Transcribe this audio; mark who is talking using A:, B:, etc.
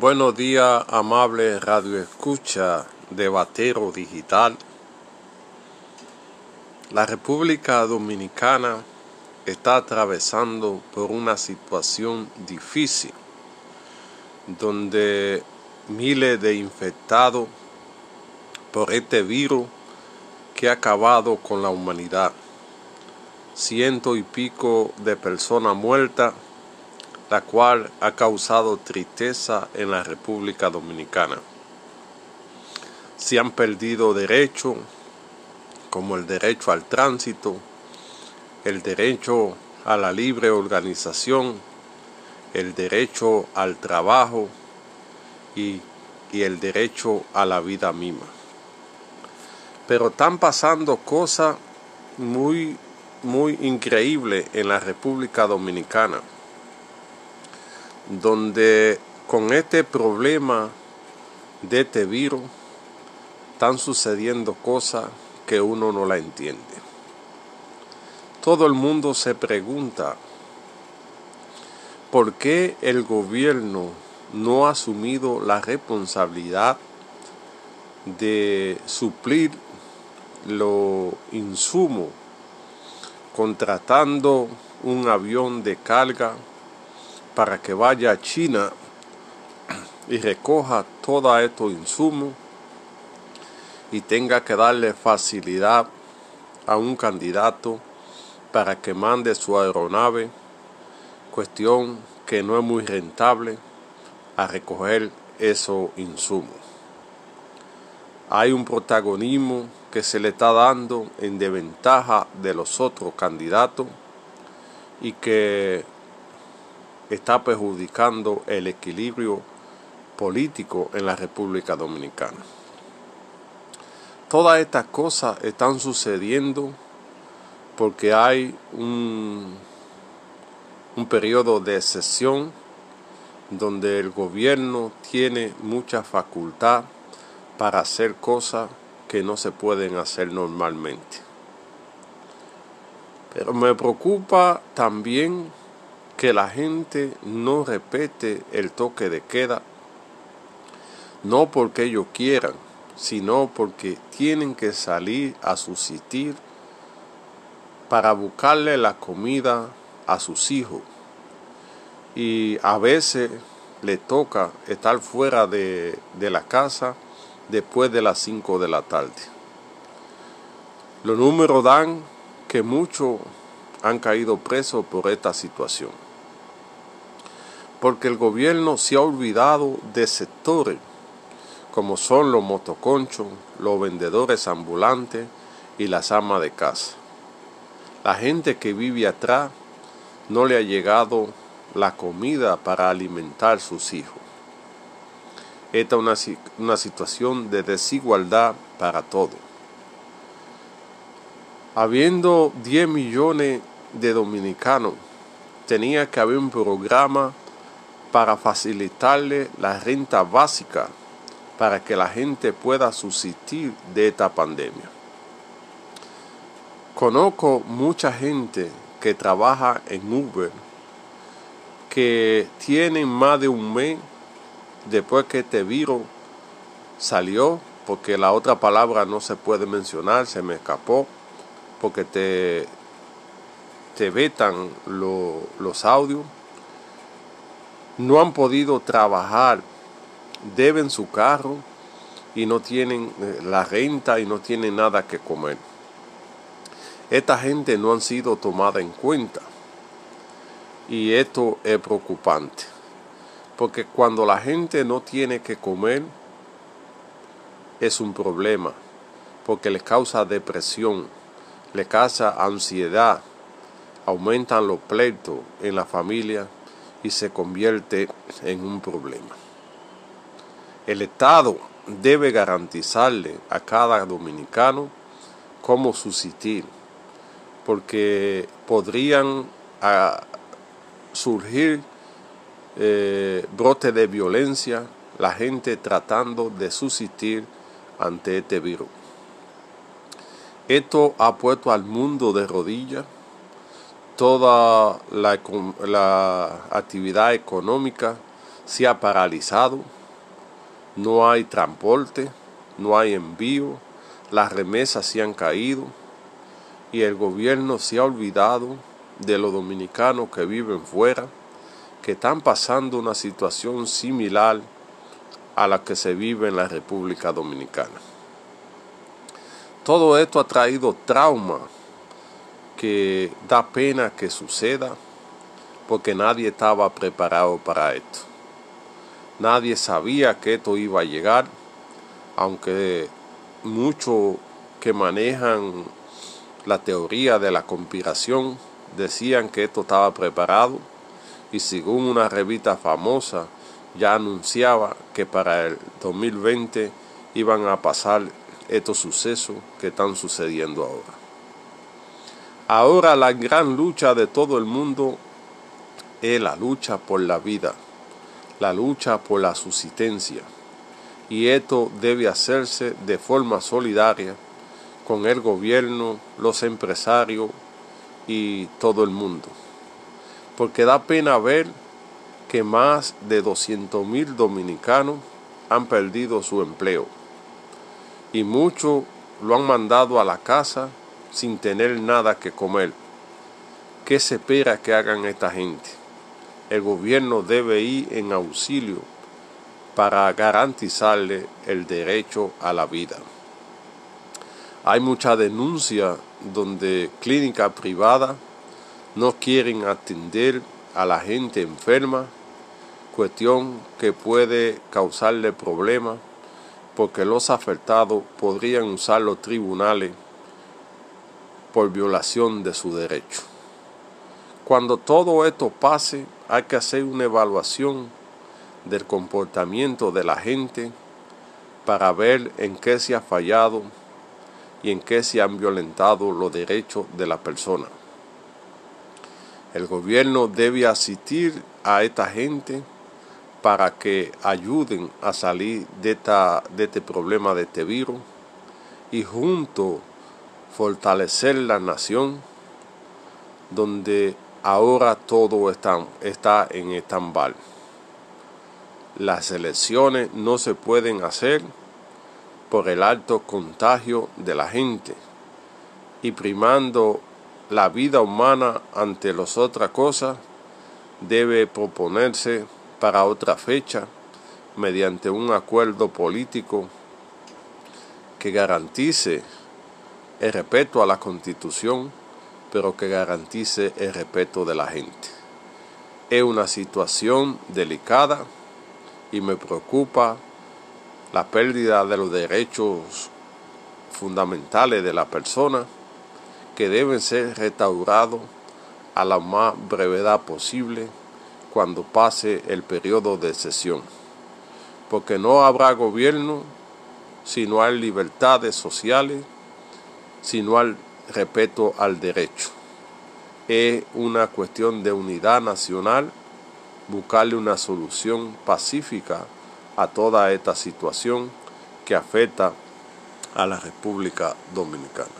A: Buenos días, amable radio escucha de Batero Digital. La República Dominicana está atravesando por una situación difícil donde miles de infectados por este virus que ha acabado con la humanidad. Ciento y pico de personas muertas la cual ha causado tristeza en la República Dominicana. Se han perdido derechos como el derecho al tránsito, el derecho a la libre organización, el derecho al trabajo y, el derecho a la vida misma. Pero están pasando cosas muy, muy increíbles en la República Dominicana donde con este problema de este virus están sucediendo cosas que uno no la entiende. Todo el mundo se pregunta por qué el gobierno no ha asumido la responsabilidad de suplir los insumos contratando un avión de carga para que vaya a China y recoja todo estos insumos y tenga que darle facilidad a un candidato para que mande su aeronave, cuestión que no es muy rentable a recoger esos insumos. Hay un protagonismo que se le está dando en desventaja de los otros candidatos y que está perjudicando el equilibrio político en la República Dominicana. Todas estas cosas están sucediendo porque hay un, un periodo de sesión donde el gobierno tiene mucha facultad para hacer cosas que no se pueden hacer normalmente. Pero me preocupa también que la gente no repete el toque de queda, no porque ellos quieran, sino porque tienen que salir a subsistir para buscarle la comida a sus hijos. Y a veces le toca estar fuera de, de la casa después de las 5 de la tarde. Los números dan que muchos han caído presos por esta situación porque el gobierno se ha olvidado de sectores como son los motoconchos, los vendedores ambulantes y las amas de casa. La gente que vive atrás no le ha llegado la comida para alimentar sus hijos. Esta es una, una situación de desigualdad para todos. Habiendo 10 millones de dominicanos, tenía que haber un programa para facilitarle la renta básica para que la gente pueda subsistir de esta pandemia. Conozco mucha gente que trabaja en Uber que tienen más de un mes después que este virus salió, porque la otra palabra no se puede mencionar, se me escapó, porque te, te vetan los audios no han podido trabajar, deben su carro y no tienen eh, la renta y no tienen nada que comer. Esta gente no han sido tomada en cuenta y esto es preocupante porque cuando la gente no tiene que comer es un problema porque les causa depresión, les causa ansiedad, aumentan los pleitos en la familia y se convierte en un problema. El Estado debe garantizarle a cada dominicano cómo subsistir, porque podrían ah, surgir eh, brotes de violencia, la gente tratando de subsistir ante este virus. Esto ha puesto al mundo de rodillas toda la, actividad económica se ha paralizado, no hay transporte, no hay envío, las remesas se han caído y el gobierno se ha olvidado de los dominicanos que viven fuera, que están pasando una situación similar a la que se vive en la República Dominicana. Todo esto ha traído trauma que da pena que suceda porque nadie estaba preparado para esto. Nadie sabía que esto iba a llegar, aunque muchos que manejan la teoría de la conspiración decían que esto estaba preparado y según una revista famosa ya anunciaba que para el 2020 iban a pasar estos sucesos que están sucediendo ahora. Ahora la gran lucha de todo el mundo es la lucha por la vida, la lucha por la subsistencia. Y esto debe hacerse de forma solidaria con el gobierno, los empresarios y todo el mundo. Porque da pena ver que más de 200 mil dominicanos han perdido su empleo y muchos lo han mandado a la casa sin tener nada que comer. ¿Qué se espera que hagan esta gente? El gobierno debe ir en auxilio para garantizarle el derecho a la vida. Hay mucha denuncia donde clínicas privadas no quieren atender a la gente enferma, cuestión que puede causarle problemas porque los afectados podrían usar los tribunales por violación de su derecho. Cuando todo esto pase, hay que hacer una evaluación del comportamiento de la gente para ver en qué se ha fallado y en qué se han violentado los derechos de la persona. El gobierno debe asistir a esta gente para que ayuden a salir de, esta, de este problema, de este virus, y junto fortalecer la nación, donde ahora todo está, en stand Las elecciones no se pueden hacer por el alto contagio de la gente y primando la vida humana ante las otras cosas, debe proponerse para otra fecha mediante un acuerdo político que garantice el respeto a la constitución, pero que garantice el respeto de la gente. Es una situación delicada y me preocupa la pérdida de los derechos fundamentales de la persona que deben ser restaurados a la más brevedad posible cuando pase el periodo de sesión, porque no habrá gobierno si no hay libertades sociales, si no hay respeto al derecho. Es una cuestión de unidad nacional, buscarle una solución pacífica a toda esta situación que afecta a la República Dominicana.